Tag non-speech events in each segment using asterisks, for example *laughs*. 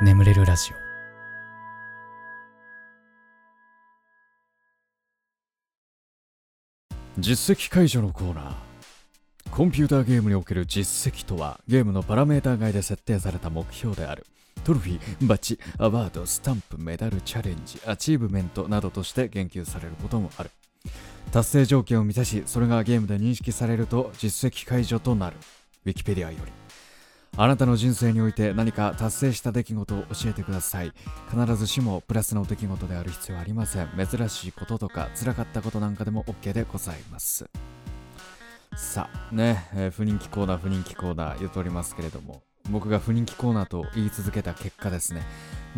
眠れるラジオ。実績解除のコーナー。コンピューターゲームにおける実績とはゲームのパラメーター外で設定された目標である。トロフィー、バッジ、アワード、スタンプ、メダル、チャレンジ、アチーブメントなどとして言及されることもある。達成条件を満たしそれがゲームで認識されると実績解除となる。ウィキペディアより。あなたの人生において何か達成した出来事を教えてください。必ずしもプラスの出来事である必要はありません。珍しいこととか辛かったことなんかでも OK でございます。さあね、えー不人気コーナー不人気コーナー言っておりますけれども僕が不人気コーナーと言い続けた結果ですね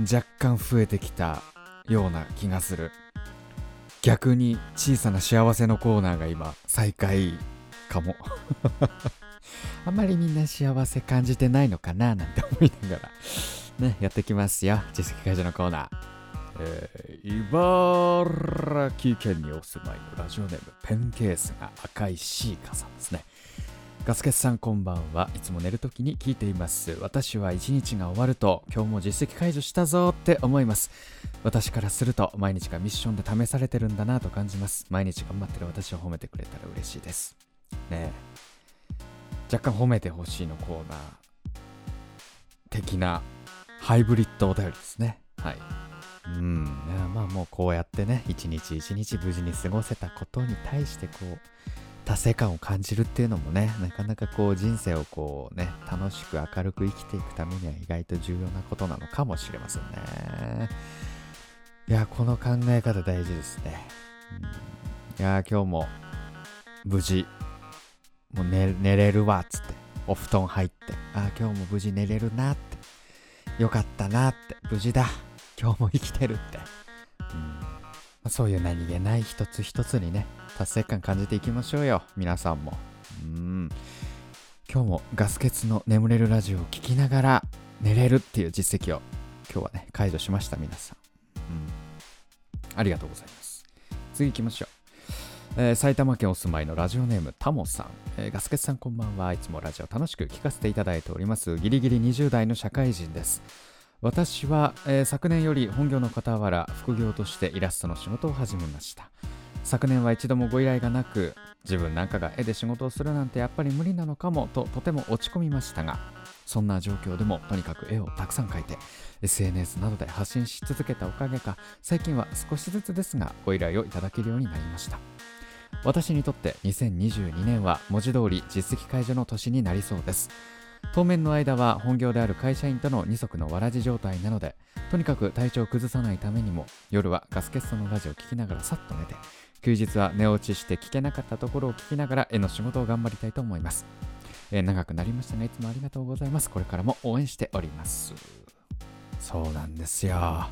若干増えてきたような気がする。逆に小さな幸せのコーナーが今再開かも。あまりみんな幸せ感じてないのかななんて思いながらねやってきますよ。実績解除のコーナー。えー茨城県にお住まいのラジオネームペンケースが赤いシーカさんですね。ガスケツさんこんばんは。いつも寝るときに聞いています。私は一日が終わると今日も実績解除したぞって思います。私からすると毎日がミッションで試されてるんだなと感じます。毎日頑張ってる私を褒めてくれたら嬉しいです。ねえ。若干褒めてほしいのコーナー的なハイブリッドお便りですね。はい。うん。まあもうこうやってね一日一日無事に過ごせたことに対してこう達成感を感じるっていうのもねなかなかこう人生をこうね楽しく明るく生きていくためには意外と重要なことなのかもしれませんね。いやこの考え方大事ですね、うん、いや今日も無事もう寝寝れるわっつって。お布団入って。ああ今日も無事寝れるなって。よかったなって。無事だ。今日も生きてるって、うん。そういう何気ない一つ一つにね達成感感じていきましょうよ。皆さんも。うん。今日もガス欠の眠れるラジオを聞きながら寝れるっていう実績を今日はね解除しました皆さん、うん、ありがとうございます。次行きましょう。えー埼玉県お住まいのラジオネームタモさん、えーガスケツさんこんばんは。いつもラジオ楽しく聞かせていただいております。ギリギリ20代の社会人です。私は、えー昨年より本業の傍ら副業としてイラストの仕事を始めました。昨年は一度もご依頼がなく自分なんかが絵で仕事をするなんてやっぱり無理なのかもととても落ち込みましたがそんな状況でもとにかく絵をたくさん描いて SNS などで発信し続けたおかげか最近は少しずつですがご依頼をいただけるようになりました。私にとって2022年は文字通り実績解除の年になりそうです。当面の間は本業である会社員との二足のわらじ状態なのでとにかく体調を崩さないためにも夜はガスケットのラジオを聞きながらさっと寝て休日は寝落ちして聞けなかったところを聞きながら絵の仕事を頑張りたいと思います、えー長くなりましたがいつもありがとうございます。これからも応援しております。そうなんですよ。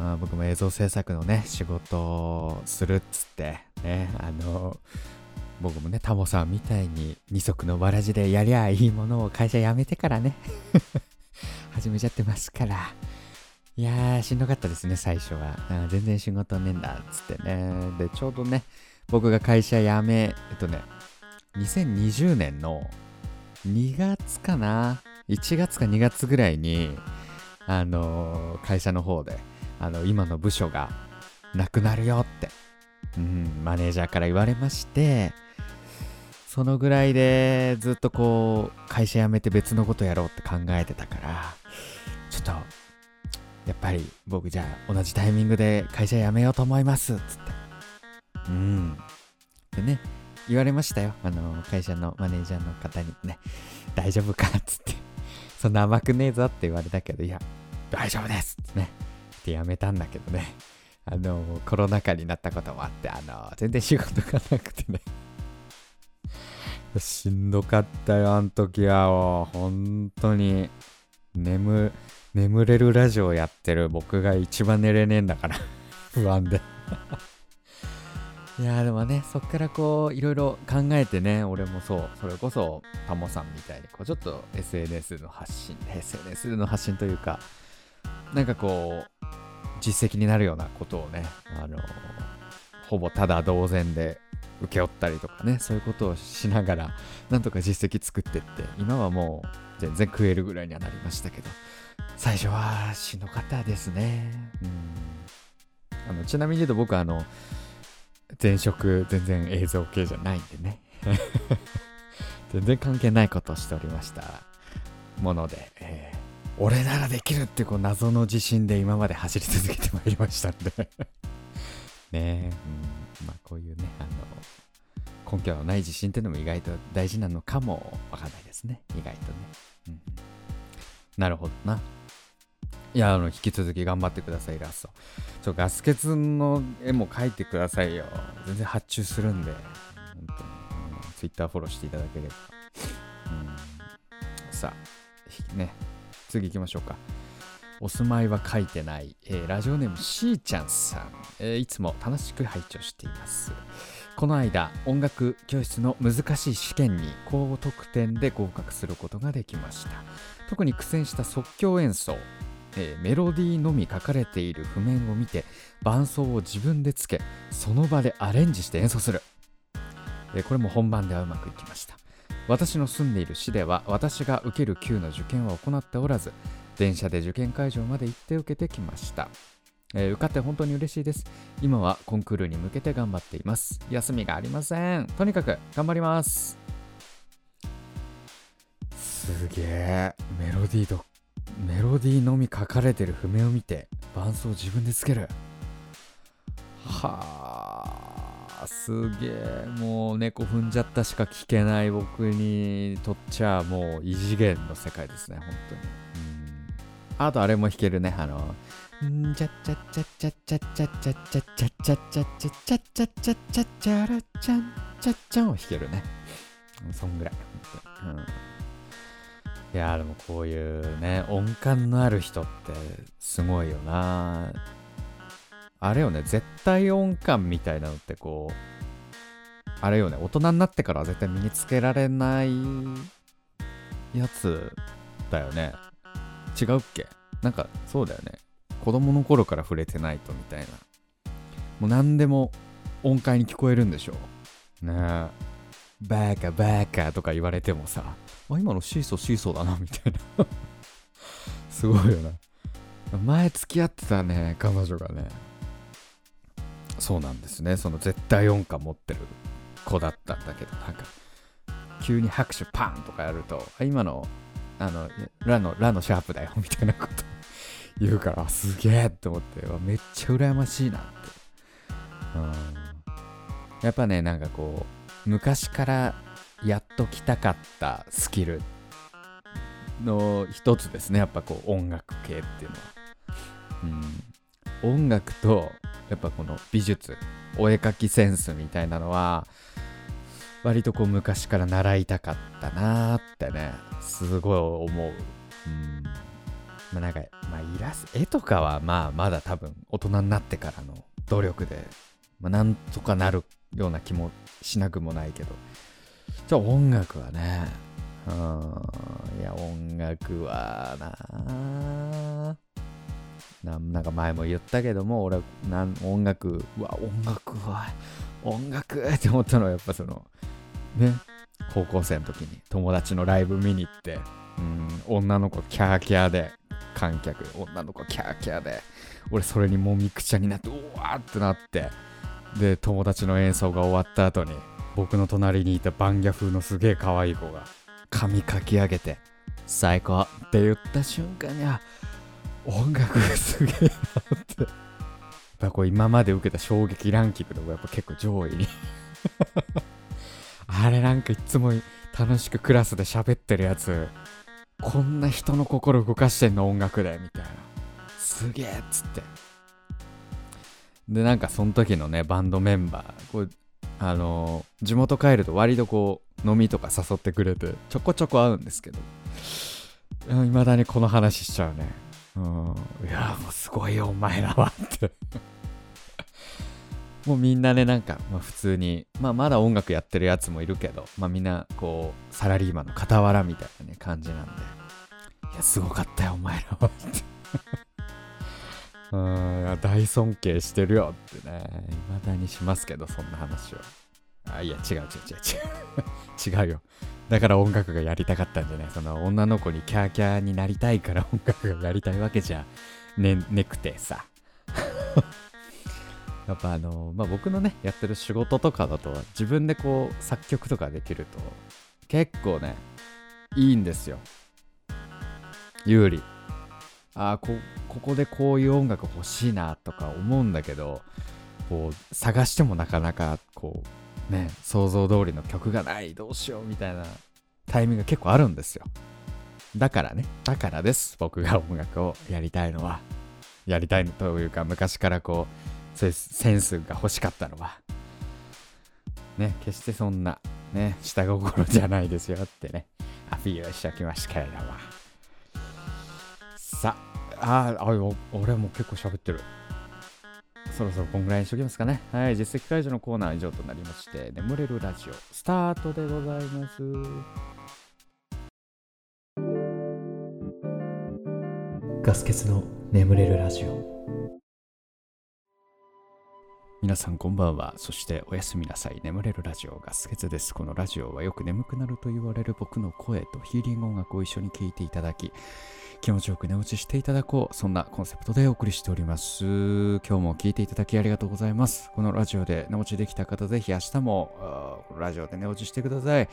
あ僕も映像制作のね仕事をするっつってねあの僕もねタモさんみたいに二足のわらじでやりゃいいものを会社辞めてからね *laughs* 始めちゃってますから。いやーしんどかったですね最初は。全然仕事ねえんだっつってね。でちょうどね僕が会社辞めえっとね2020年の2月かな？1月か2月ぐらいにあのー会社の方であの今の部署がなくなるよって、うん、マネージャーから言われましてそのぐらいでずっとこう会社辞めて別のことやろうって考えてたからちょっとやっぱり僕じゃあ同じタイミングで会社辞めようと思いますっつって。うん。でね言われましたよ。あの会社のマネージャーの方にね大丈夫か？っつって。そんな甘くねえぞって言われたけどいや大丈夫です！ってね。てやめたんだけどね。*laughs* あのコロナ禍になったこともあってあの全然仕事がなくてね。*laughs* しんどかったよあの時は。もう本当に。眠眠れるラジオやってる。僕が一番寝れねえんだから。*laughs* 不安で。いやでもねそっからこういろいろ考えてね俺もそう。それこそタモさんみたいにこうちょっと SNS の発信 SNS の発信というかなんかこう実績になるようなことをねあのほぼただ同然で請け負ったりとかねそういうことをしながらなんとか実績作ってって今はもう全然食えるぐらいにはなりましたけど最初はしんどかったですね。うんあのちなみに言うと僕あの前職全然映像系じゃないんでね *laughs* 全然関係ないことをしておりましたもので、えー俺ならできるってこう謎の自信で今まで走り続けてまいりましたんで。*laughs* ねえ、うん、まあこういうねあの根拠のない自信っていうのも意外と大事なのかもわかんないですね。意外とね、うん、なるほどな。いやあの引き続き頑張ってくださいラストちょガス欠の絵も描いてくださいよ。全然発注するんで。本当に、うん、Twitter フォローしていただければ、うん、さあね。次行きましょうか。お住まいは書いてない、えー、ラジオネームしーちゃんさん、えー、いつも楽しく拝聴しています。この間、音楽教室の難しい試験に高得点で合格することができました。特に苦戦した即興演奏、えー、メロディーのみ書かれている譜面を見て伴奏を自分でつけその場でアレンジして演奏する、えこれも本番ではうまくいきました私の住んでいる市では私が受ける級の受験は行っておらず電車で受験会場まで行って受けてきました、えー、受かって本当に嬉しいです。今はコンクールに向けて頑張っています。休みがありません。とにかく頑張ります。すげえ。メロディーとメロディーのみ書かれてる譜面を見て伴奏を自分でつける。はあ。すげえ。もう猫踏んじゃったしか聞けない僕にとっちゃもう異次元の世界ですね本当に。うん。あとあれも弾けるねあのんちゃっちゃっちゃっちゃっちゃっちゃっちゃっちゃっちゃっちゃっちゃっちゃっちゃっちゃっちゃっちゃっちゃらちゃんちゃっちゃんを弾けるねそんぐらい本当にうんいやでもこういうね音感のある人ってすごいよなあれよね、絶対音感みたいなのってこう、あれよね、大人になってからは絶対身につけられないやつだよね。違うっけ？なんかそうだよね。子供の頃から触れてないとみたいな。もう何でも音階に聞こえるんでしょう。ねえ。バカバカとか言われてもさ、あ、今のシーソーシーソーだなみたいな。*laughs* すごいよな。前付き合ってたね、彼女がね。そうなんですね。その絶対音感持ってる子だったんだけどなんか急に拍手パンとかやると今のあのラのラのシャープだよみたいなこと *laughs* 言うからすげえって思ってめっちゃ羨ましいなって、うん、やっぱねなんかこう昔からやっときたかったスキルの一つですねやっぱこう音楽系っていうのは、うん、音楽とやっぱこの美術お絵描きセンスみたいなのは割とこう昔から習いたかったなーってねすごい思う。うん。まあ、なんか、まあ、イラス絵とかはまあまだ多分大人になってからの努力で、まあ、なんとかなるような気もしなくもないけど。じゃあ音楽はね。うん。いや音楽はなあなんか前も言ったけども俺なん音楽うわ音楽は音楽って思ったのはやっぱそのね高校生の時に友達のライブ見に行ってうん女の子キャーキャーで観客女の子キャーキャーで俺それにもみくちゃになってうわーってなってで友達の演奏が終わった後に僕の隣にいたバンギャ風のすげえ可愛い子が髪かき上げて最高って言った瞬間にあ音楽すげえなって。やっぱこう今まで受けた衝撃ランキングでもやっぱ結構上位にあれなんかいつも楽しくクラスで喋ってるやつ、こんな人の心動かしてんの音楽で、みたいな。すげえっつって。で、なんかその時のね、バンドメンバー、こう、あのー、地元帰ると割とこう、飲みとか誘ってくれて、ちょこちょこ会うんですけど、いまだにこの話しちゃうね。うん、いやもうすごいよお前らはって。*laughs* もうみんなねなんか、まあ、普通に、まあ、まだ音楽やってるやつもいるけど、まあ、みんなこうサラリーマンの傍らみたいな、ね、感じなんで。いやすごかったよお前らはって。*laughs* うん大尊敬してるよってね。いまだにしますけどそんな話は。あいや違う違う違う違う。違う *laughs* よ。だから音楽がやりたかったんじゃない？その女の子にキャーキャーになりたいから音楽がやりたいわけじゃ *laughs* ねねくてさ。*laughs* やっぱあのまあ僕のねやってる仕事とかだと自分でこう作曲とかできると結構ねいいんですよ。有利。ああこここでこういう音楽欲しいなとか思うんだけどこう探してもなかなかこうね想像通りの曲がないどうしようみたいなタイミングが結構あるんですよ。だからねだからです僕が音楽をやりたいのは。やりたいというか昔からこうセンスが欲しかったのは。ね決してそんなね下心じゃないですよってねアピールしておきましたけれども。さああ俺も結構喋ってる。そろそろこんぐらいにしときますかね。はい、実績解除のコーナーは以上となりまして、眠れるラジオ、スタートでございます。ガス欠の眠れるラジオ。皆さんこんばんは。そしておやすみなさい。眠れるラジオガス欠です。このラジオはよく眠くなると言われる僕の声とヒーリング音楽を一緒に聴いていただき、気持ちよく寝落ちしていただこう。そんなコンセプトでお送りしております。今日も聴いていただきありがとうございます。このラジオで寝落ちできた方、ぜひ明日もラジオで寝落ちしてください。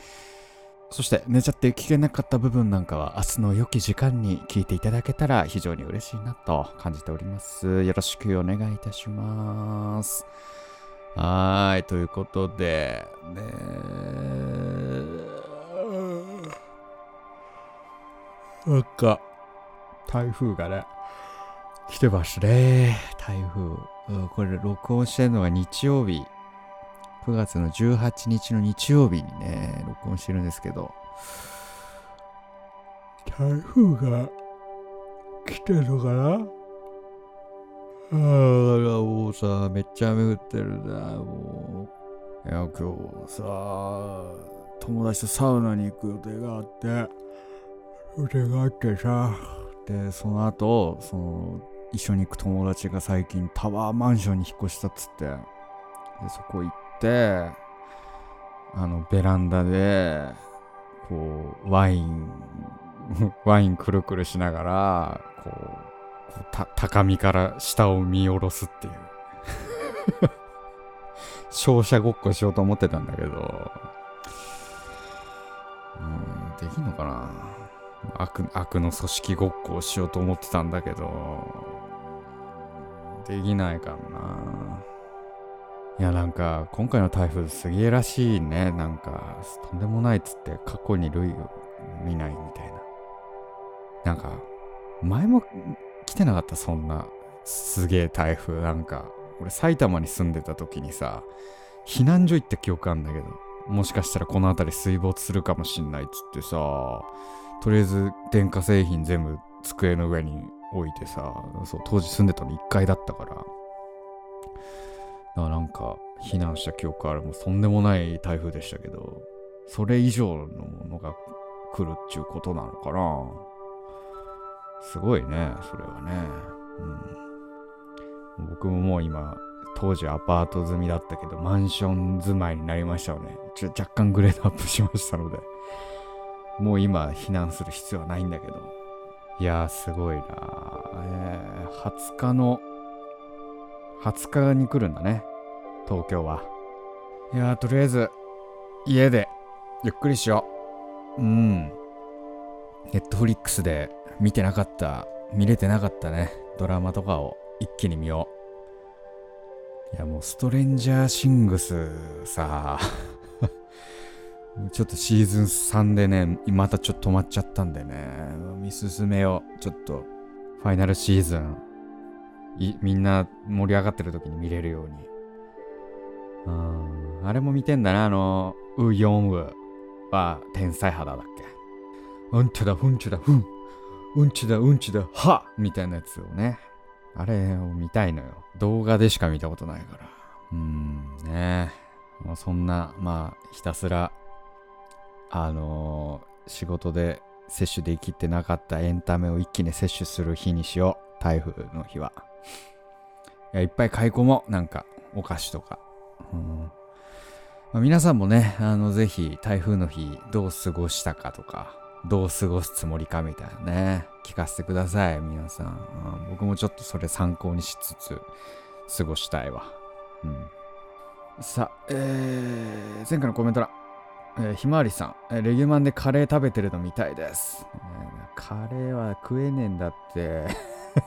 そして寝ちゃって聞けなかった部分なんかは明日の良き時間に聞いていただけたら非常に嬉しいなと感じております。よろしくお願いいたします。はい、ということで、ねなんか、台風がね、来てますね。台風。これ、録音してるのが日曜日。9月の18日の日曜日にね、録音してるんですけど、台風が来てるのかな？ああ、もうさ、めっちゃ雨降ってるな、もう。いや、今日さ、友達とサウナに行く予定があって、予定があってさ、で、その後、その、一緒に行く友達が最近タワーマンションに引っ越したっつって、で、そこ行って、あの、ベランダで、こう、ワイン、*laughs* ワインくるくるしながら、こう、高みから下を見下ろすっていう。*laughs* 照射ごっこしようと思ってたんだけど、うん、できんのかな？悪悪の組織ごっこをしようと思ってたんだけど、できないからな。いや、なんか、今回の台風すげえらしいね。なんか、とんでもないっつって過去に類を見ないみたいな。なんか、前も来てなかった、そんなすげえ台風。なんか、俺埼玉に住んでた時にさ、避難所行った記憶あんだけど、もしかしたらこの辺り水没するかもしんないっつってさ、とりあえず電化製品全部机の上に置いてさ、そう、当時住んでたの1階だったから、だからなんか避難した記憶ある、もうとんでもない台風でしたけど、それ以上のものが来るっちゅうことなのかな。すごいね、それはね。うん。僕ももう今、当時アパート済みだったけど、マンション住まいになりましたので、ちょ若干グレードアップしましたので、もう今避難する必要はないんだけど。いやー、すごいなえー、20日の、20日に来るんだね。東京は。いやー、とりあえず、家で、ゆっくりしよう。うん。ネットフリックスで見てなかった、見れてなかったね、ドラマとかを一気に見よう。いや、もう、ストレンジャーシングスさ、ちょっとシーズン3でね、またちょっと止まっちゃったんでね、見進めよう。ちょっと、ファイナルシーズン、みんな盛り上がってる時に見れるように。うん、あれも見てんだな、あの、ウ・ヨンウは天才肌だっけ。うんちだ、うんちだ、ふん。うんちだ、うんちだ、はみたいなやつをね。あれを見たいのよ。動画でしか見たことないから。うん、ねもうそんな、まあ、ひたすらあのー、仕事で摂取できてなかったエンタメを一気に摂取する日にしよう。台風の日は。いや、いっぱい買い込もう。なんか、お菓子とか。うんまあ、皆さんもね、あの、ぜひ台風の日どう過ごしたかとか、どう過ごすつもりかみたいなね、聞かせてください、皆さん。うん、僕もちょっとそれ参考にしつつ過ごしたいわ。うん。さあ、えー、前回のコメント欄。えー、ひまわりさんえ、レギュマンでカレー食べてるの見たいです。えー、カレーは食えねえんだって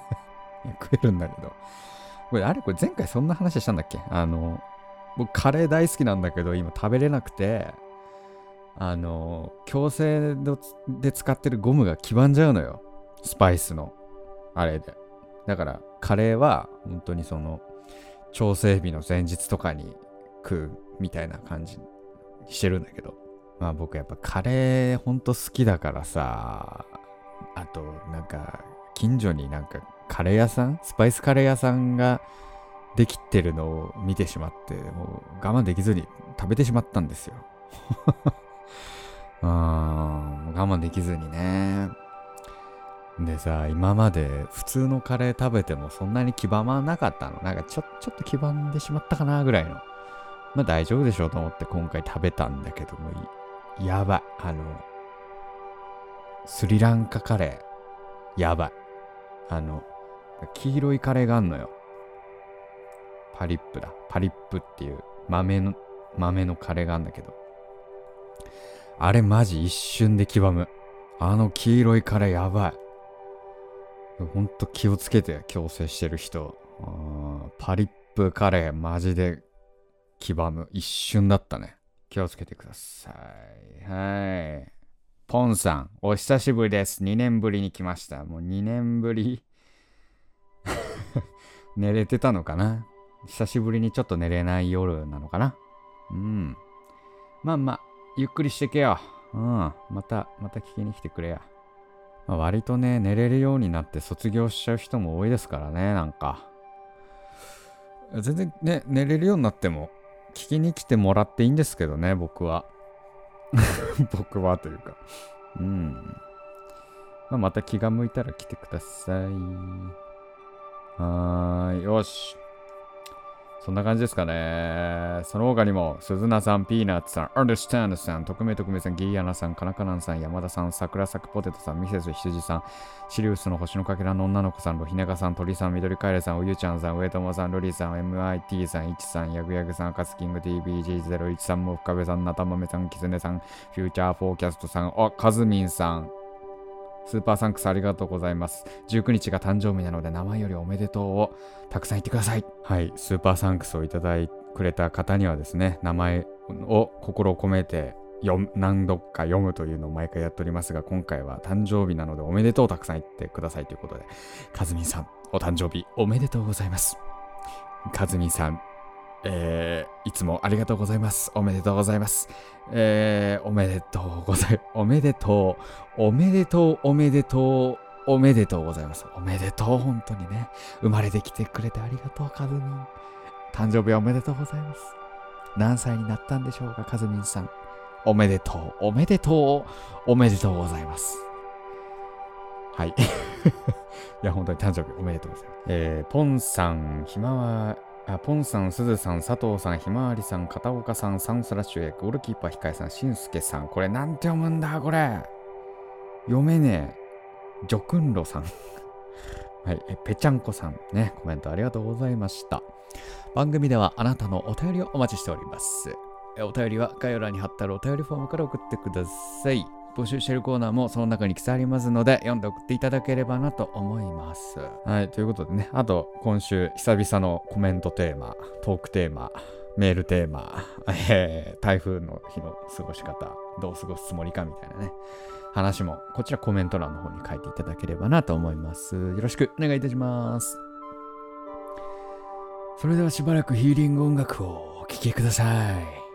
*laughs* 食えるんだけど。これ、あれこれ前回そんな話したんだっけ？あの、僕カレー大好きなんだけど、今食べれなくて、あの、矯正で使ってるゴムが黄ばんじゃうのよ。スパイスの。あれで。だから、カレーは、本当にその、調整日の前日とかに食うみたいな感じしてるんだけど。まあ僕やっぱカレーほんと好きだからさ、あとなんか近所になんかカレー屋さん？スパイスカレー屋さんができてるのを見てしまって、もう我慢できずに食べてしまったんですよ。*laughs* うん、我慢できずにね。でさ、今まで普通のカレー食べてもそんなに黄ばまなかったの。なんかちょ、ちょっと黄ばんでしまったかなぐらいの。まあ大丈夫でしょうと思って今回食べたんだけども、やばい。あの、スリランカカレー、やばい。あの、黄色いカレーがあんのよ。パリップだ。パリップっていう豆の、豆のカレーがあんだけど。あれマジ一瞬で黄ばむ。あの黄色いカレーやばい。ほんと気をつけて矯正してる人。パリップカレーマジで黄ばむ。一瞬だったね。気をつけてください。はい。ポンさん、お久しぶりです。2年ぶりに来ました。もう2年ぶり *laughs* 寝れてたのかな？久しぶりにちょっと寝れない夜なのかな？うん。まあまあ、ゆっくりしてけよ。うん。また、また聞きに来てくれや。まあ、割とね、寝れるようになって卒業しちゃう人も多いですからね、なんか。全然ね、寝れるようになっても、聞きに来てもらっていいんですけどね、僕は。*laughs* 僕はというか。うん。まあ、また気が向いたら来てください。はーい。よし。そんな感じですかね。その他にも、鈴名さん、ピーナッツさん、Understand さん、特命特命さん、ギーアナさん、カナカナンさん、山田さん、桜咲くポテトさん、ミセス羊さん、シリウスの星のかけらの女の子さん、ロヒネガさん、鳥さん、緑カエルさん、おゆちゃんさん、上友さん、ロリさん、MIT さん、イチさん、ヤグヤグさん、カスキング TBG01 さん、も深部さん、なたまめさん、キツネさん、Future Forecast さん、あ、カズミンさん、 Super Thanks ありがとうございます。19日が誕生日なので名前よりおめでとうをたくさん言ってください。はい、 Super Thanks をいただいてくれた方にはですね、名前を心を込めて読何度か読むというのを毎回やっておりますが、今回は誕生日なのでおめでとうたくさん言ってくださいということで、かずみんさん、お誕生日おめでとうございます。かずみんさん、えー、いつもありがとうございます。おめでとうございます。えー、おめでとうございます。おめでとう、おめでとう、おめでとう、おめでとうございます。おめでとう、本当にね。生まれてきてくれてありがとう、かずみん。誕生日おめでとうございます。何歳になったんでしょうか、かずみんさん。おめでとう、おめでとう、おめでとうございます。はい。*laughs* いや、本当に誕生日おめでとうございます。えー、ポンさん、ひまわあポンさん、すずさん、佐藤さん、ひまわりさん、片岡さん、サンスラッシュへ、ゴールキーパー、ひかえさん、しんすけさん。これなんて読むんだ、これ。読めねえ。ジョクンロさん。*laughs* はい、え、ぺちゃんこさん。ね、コメントありがとうございました。番組ではあなたのお便りをお待ちしております。お便りは概要欄に貼ってあるお便りフォームから送ってください。募集しているコーナーもその中に記載ありますので、読んで送っていただければなと思います。はい、ということでね、あと今週久々のコメントテーマ、トークテーマ、メールテーマ、*laughs* えー、台風の日の過ごし方、どう過ごすつもりかみたいなね、話もこちらコメント欄の方に書いていただければなと思います。よろしくお願いいたします。それではしばらくヒーリング音楽をお聴きください。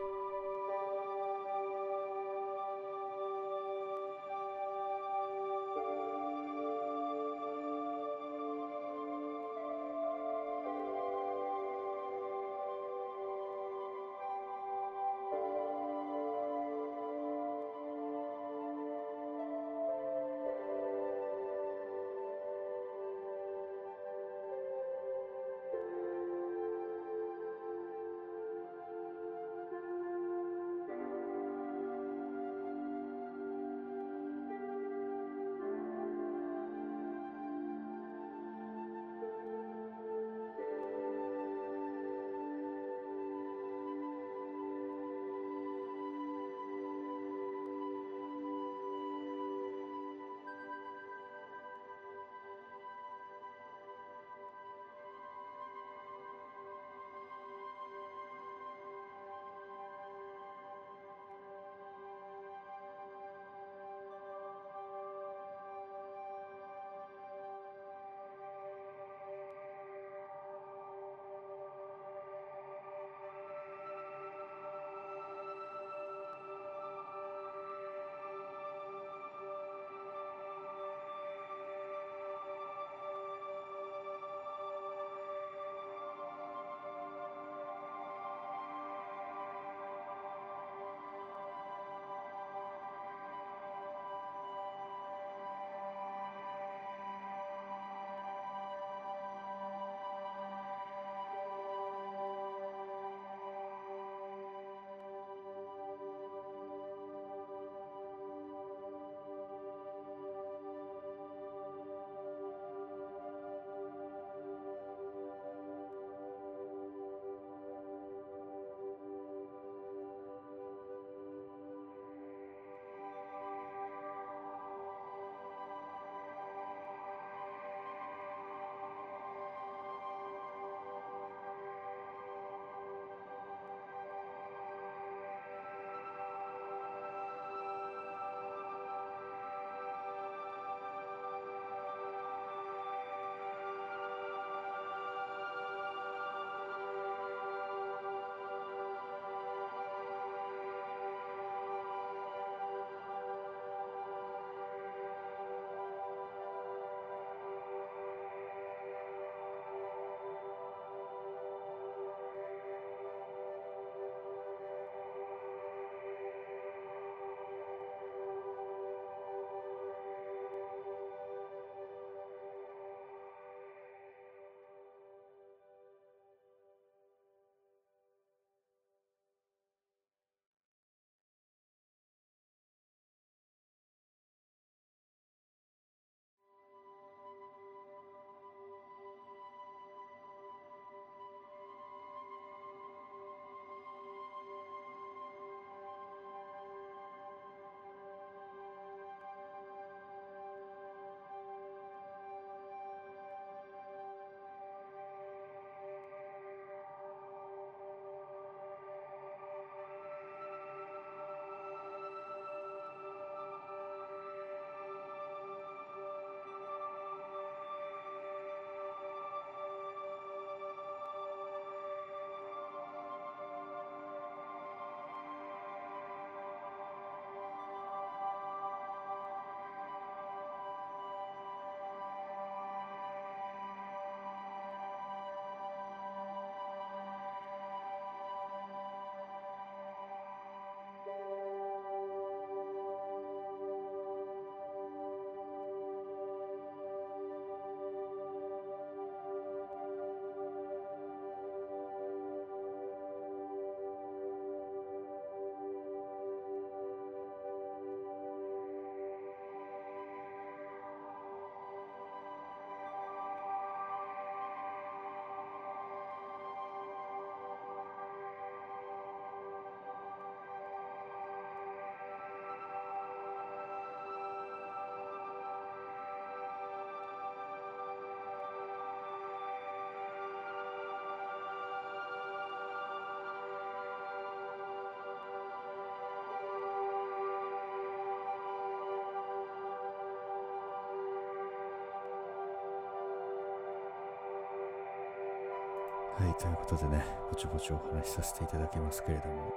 ということでね、ぼちぼちお話しさせていただきますけれども、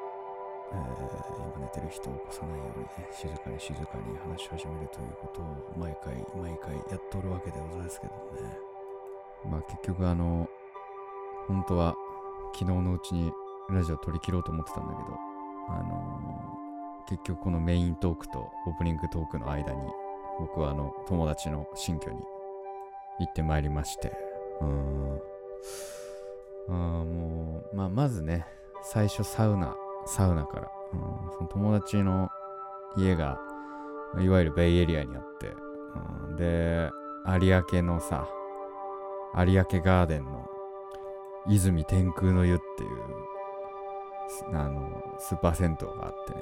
えー今寝てる人を起こさないようにね、静かに静かに話し始めるということを毎回毎回やっておるわけでございますけどもね。まあ結局あの、本当は昨日のうちにラジオ撮り切ろうと思ってたんだけど、あのー結局このメイントークとオープニングトークの間に僕はあの友達の新居に行ってまいりまして、うーん。あもう、まあ、まずね、最初サウナ、サウナから、うん、その友達の家が、いわゆるベイエリアにあって、うん、で、有明のさ、有明ガーデンの泉天空の湯っていう、あの、スーパー銭湯があってね、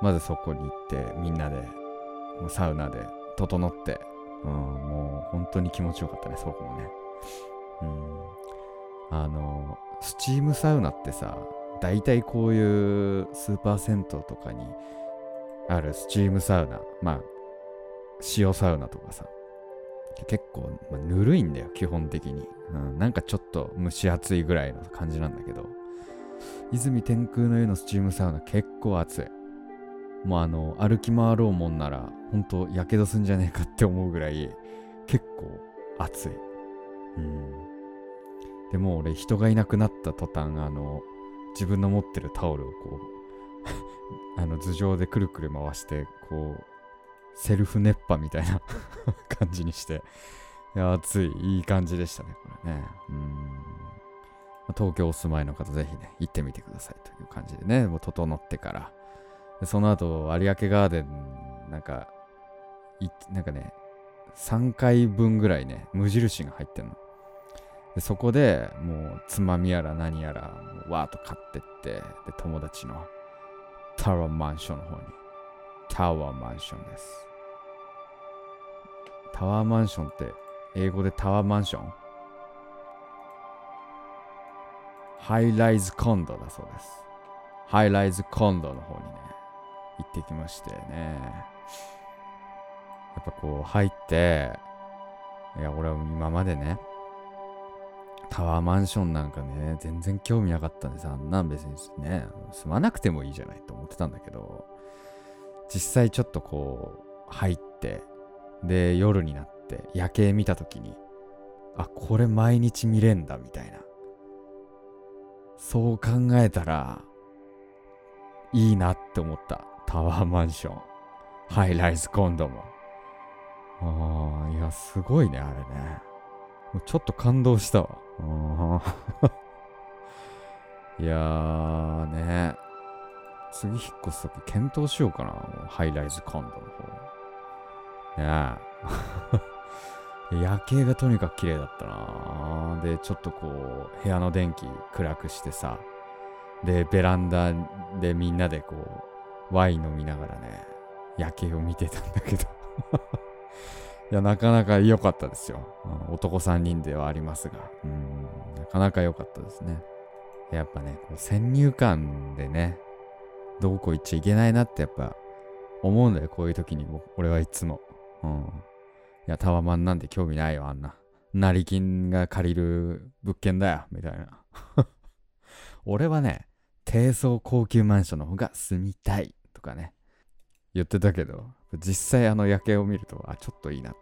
まずそこに行って、みんなで、サウナで整って、うん、もう本当に気持ちよかったね、そこもね。うん。あの、スチームサウナってさ、大体こういうスーパー銭湯とかにあるスチームサウナ、まあ、塩サウナとかさ、結構、まあ、ぬるいんだよ、基本的に、うん。なんかちょっと蒸し暑いぐらいの感じなんだけど、泉天空の湯のスチームサウナ結構暑い。もうあの、歩き回ろうもんなら、ほんと、やけどすんじゃねえかって思うぐらい、結構暑い。うん。でも俺、人がいなくなった途端、あの、自分の持ってるタオルをこう、*laughs* あの、頭上でくるくる回して、こう、セルフ熱波みたいな *laughs* 感じにして、いや、暑い、いい感じでしたね、これね。うん。東京お住まいの方、ぜひね、行ってみてくださいという感じでね、もう整ってから、その後、有明ガーデン、なんか、いなんかね、3回分ぐらいね、無印が入ってんの。でそこでもう、つまみやら何やら、もうわーっと買ってって、で、友達のタワーマンションの方に、タワーマンションです。タワーマンションって、英語でタワーマンション？ハイライズコンドだそうです。ハイライズコンドの方にね、行ってきましてね。やっぱこう入って、いや、俺は今までね、タワーマンションなんかね、全然興味なかったんです。あんなん別にね、住まなくてもいいじゃないと思ってたんだけど、実際ちょっとこう、入って、で、夜になって夜景見たときに、あ、これ毎日見れんだ、みたいな。そう考えたら、いいなって思った。タワーマンション。ハイライズコンドも。ああ、いや、すごいね、あれね。ちょっと感動したわ。*laughs* いやーね。次引っ越すとき検討しようかな。ハイライズコンドの方。ねえ。*laughs* 夜景がとにかく綺麗だったなで、ちょっとこう、部屋の電気暗くしてさ。で、ベランダでみんなでこう、ワイン飲みながらね、夜景を見てたんだけど。いや、なかなか良かったですよ。うん男3人ではありますが。うん、なかなか良かったですね。やっぱね、こう先入観でね、どこ行っちゃいけないなってやっぱ思うんだよ、こういう時に俺はいつも。うん。いや、タワマンなんて興味ないよ、あんな。成金が借りる物件だよ、みたいな。*laughs* 俺はね、低層高級マンションの方が住みたいとかね、言ってたけど、実際あの夜景を見ると、あ、ちょっといいなって。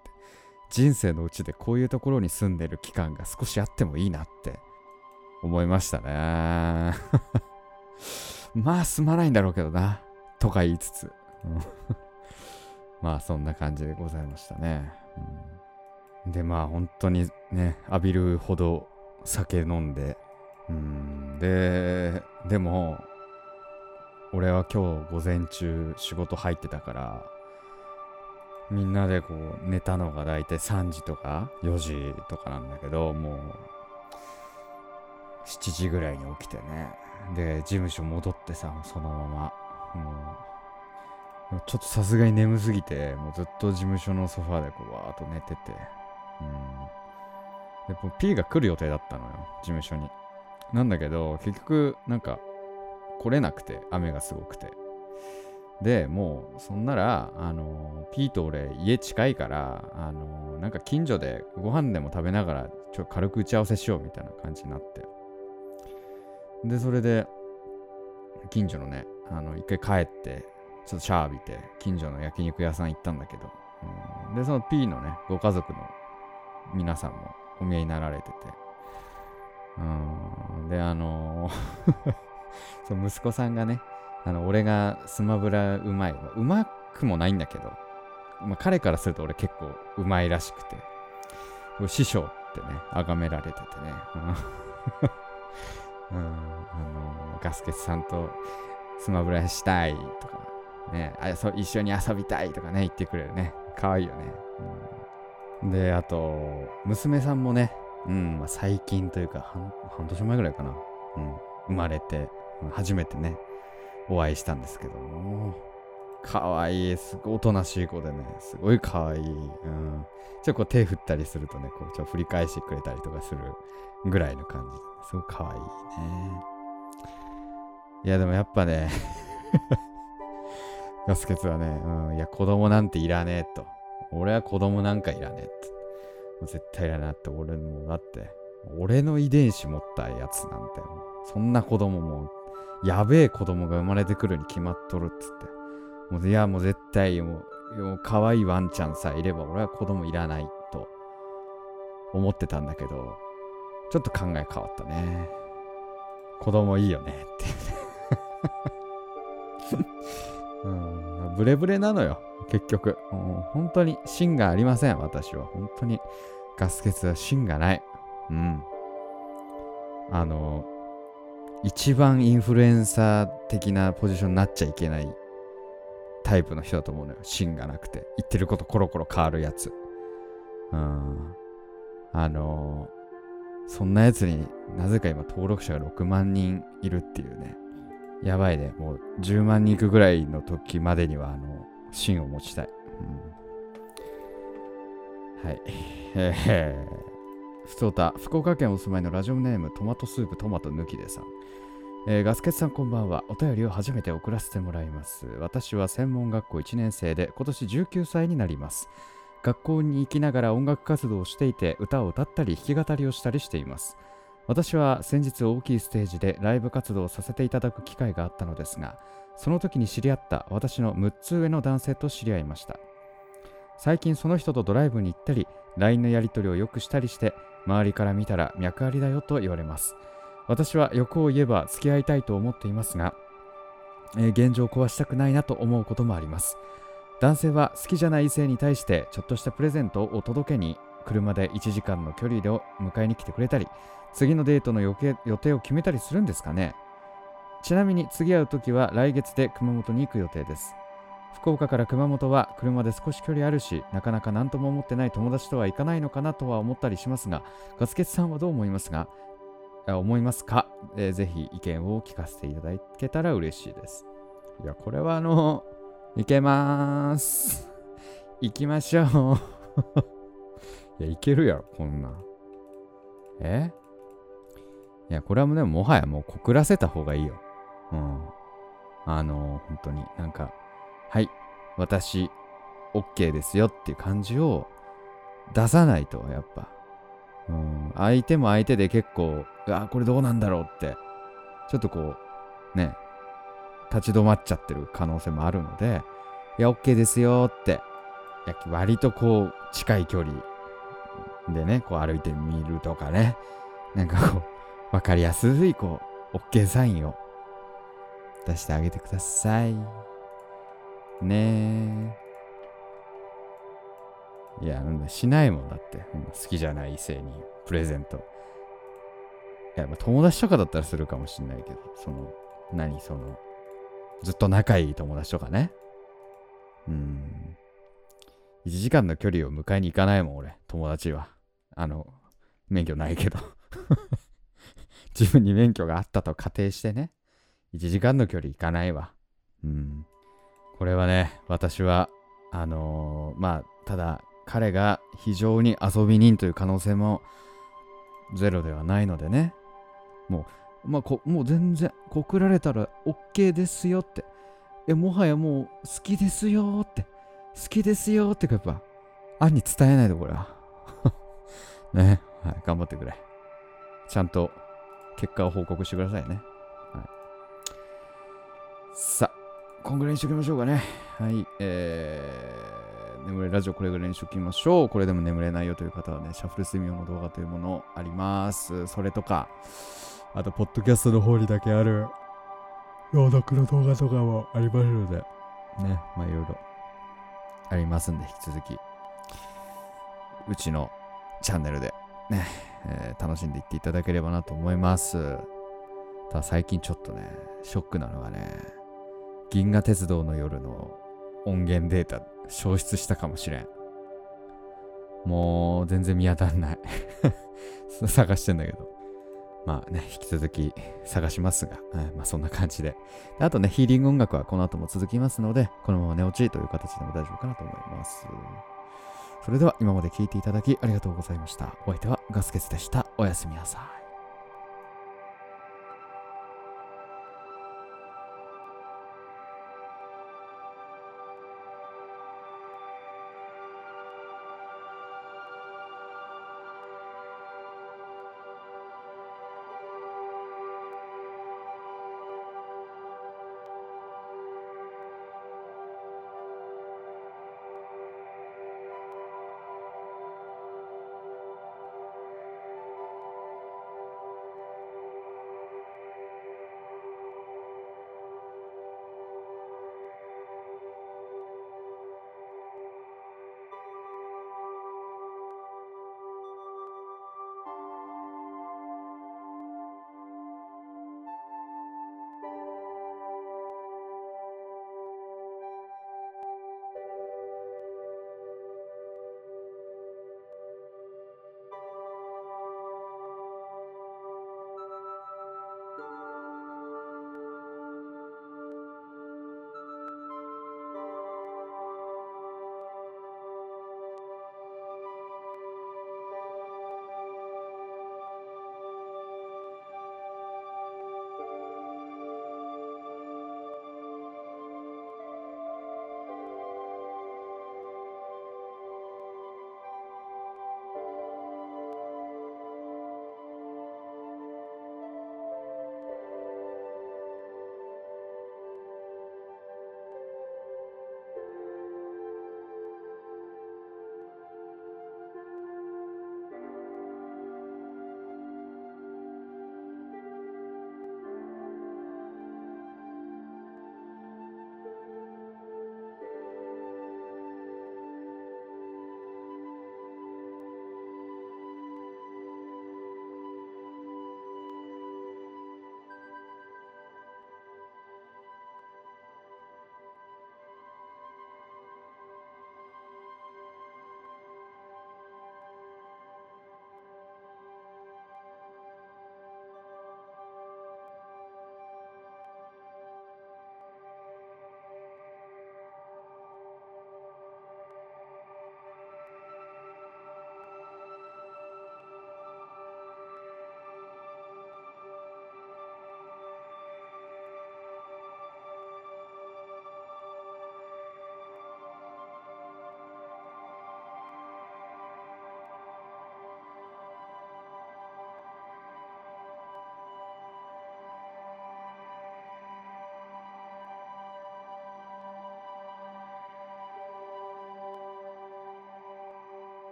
人生のうちでこういうところに住んでる期間が少しあってもいいなって思いましたね。*laughs* まあ住まないんだろうけどな。とか言いつつ。*laughs* まあそんな感じでございましたね。うんでまあ本当にね、浴びるほど酒飲んで。うんで、でも、俺は今日午前中仕事入ってたから、みんなでこう寝たのが大体3時とか4時とかなんだけど、もう7時ぐらいに起きてね。で、事務所戻ってさ、そのまま。もうちょっとさすがに眠すぎて、もうずっと事務所のソファーでこうわーっと寝てて。うん。で、も P が来る予定だったのよ、事務所に。なんだけど、結局、なんか、来れなくて、雨がすごくて。で、もう、そんなら、あの、P と俺、家近いから、あの、なんか近所でご飯でも食べながら、ちょっと軽く打ち合わせしようみたいな感じになって。で、それで、近所のね、あの、一回帰って、ちょっとシャワー浴びて、近所の焼肉屋さん行ったんだけど、うん、で、その P のね、ご家族の皆さんもお見えになられてて、うん、で、あのー *laughs* *laughs* その息子さんがね、あの、俺がスマブラうまい。うまくもないんだけど、まあ、彼からすると俺結構うまいらしくて、師匠ってね、崇められててね、*laughs* うん、あのガスケツさんとスマブラしたいとか、ね、あそ一緒に遊びたいとかね、言ってくれるね。かわいいよね。うん、で、あと、娘さんもね、うん、まあ、最近というか半、半年前ぐらいかな、うん、生まれて、初めてね、お会いしたんですけども、かわいい、すごいおとなしい子でね、すごいかわいい。うん。ちょっとこう手振ったりするとね、こうちょ振り返してくれたりとかするぐらいの感じですごいかわいいね。いや、でもやっぱね *laughs* ガスケツはね、うん、いや、子供なんていらねえと。俺は子供なんかいらねえって。もう絶対いらないって、俺もだって、俺の遺伝子持ったやつなんて、そんな子供も、やべえ子供が生まれてくるに決まっとるっつって。もういや、もう絶対もう、もう可愛いワンちゃんさえいれば俺は子供いらないと思ってたんだけど、ちょっと考え変わったね。子供いいよねって *laughs* うん、ブレブレなのよ、結局。もう本当に芯がありません、私は。本当にガス欠は芯がない。うん。あの、一番インフルエンサー的なポジションになっちゃいけないタイプの人だと思うのよ。芯がなくて。言ってることコロコロ変わるやつ。うん。あのー、そんなやつになぜか今登録者が6万人いるっていうね。やばいね。もう10万人いくぐらいの時までには、あの、芯を持ちたい。うん、はい。えー、ふつおた、福岡県お住まいのラジオネームトマトスープトマト抜きでさん。えー、ガスケツさんこんばんは。お便りを初めて送らせてもらいます。私は専門学校1年生で今年19歳になります。学校に行きながら音楽活動をしていて歌を歌ったり弾き語りをしたりしています。私は先日大きいステージでライブ活動をさせていただく機会があったのですが、その時に知り合った私の6つ上の男性と知り合いました。最近その人とドライブに行ったり、LINE のやり取りをよくしたりして、周りから見たら脈ありだよと言われます。私は欲を言えば付き合いたいと思っていますが、えー、現状を壊したくないなと思うこともあります。男性は好きじゃない異性に対してちょっとしたプレゼントを届けに車で1時間の距離で迎えに来てくれたり次のデートの予定を決めたりするんですかね。ちなみに次会う時は来月で熊本に行く予定です。福岡から熊本は車で少し距離あるしなかなか何とも思ってない友達とは行かないのかなとは思ったりしますがガスケツさんはどう思いますが？思いますか、えー、ぜひ意見を聞かせていただけたら嬉しいです。いや、これはあの、いけまーす。行きましょう。*laughs* いや、いけるやろ、こんな。え？いや、これはもうでもはやもう告らせた方がいいよ。うん。あの、本当になんか、はい、私、OK ですよっていう感じを出さないと、やっぱ。うん、相手も相手で結構、あ、これどうなんだろうって、ちょっとこう、ね、立ち止まっちゃってる可能性もあるので、いや、OK ですよって、いや割とこう、近い距離でね、こう歩いてみるとかね、なんかこう、わかりやすい、こう、OK サインを出してあげてください。ねえ。いや、なんだ、しないもんだって。好きじゃない異性にプレゼント。いや、まあ、友達とかだったらするかもしんないけど、その、何、その、ずっと仲いい友達とかね。うん。1時間の距離を迎えに行かないもん、俺、友達は。あの、免許ないけど *laughs* 自分に免許があったと仮定してね。1時間の距離行かないわ。うん。これはね、私は、あのー、まあ、ただ、彼が非常に遊び人という可能性もゼロではないのでね。もう、まあ、こもう全然告られたら OK ですよって。え、もはやもう好きですよって。好きですよってやっぱ、案に伝えないとこれは。*laughs* ね、はい、頑張ってくれ。ちゃんと結果を報告してくださいね。はい、さあ、こんぐらいにしときましょうかね。はい、えー、眠れラジオこれぐらいにしときましょう。これでも眠れないよという方はね、シャッフル睡眠用の動画というものあります。それとか、あと、ポッドキャストの方にだけある朗読の動画とかもありますので、ね、まあいろいろありますんで、引き続き、うちのチャンネルでね、えー、楽しんでいっていただければなと思います。ただ最近ちょっとね、ショックなのがね、銀河鉄道の夜の音源データ消失したかもしれん。もう全然見当たんない *laughs* 探してんだけど。まあね、引き続き探しますが、はい、まあそんな感じで。あとね、ヒーリング音楽はこの後も続きますので、このまま寝落ちという形でも大丈夫かなと思います。それでは今まで聴いていただきありがとうございました。お相手はガスケツでした。おやすみなさい。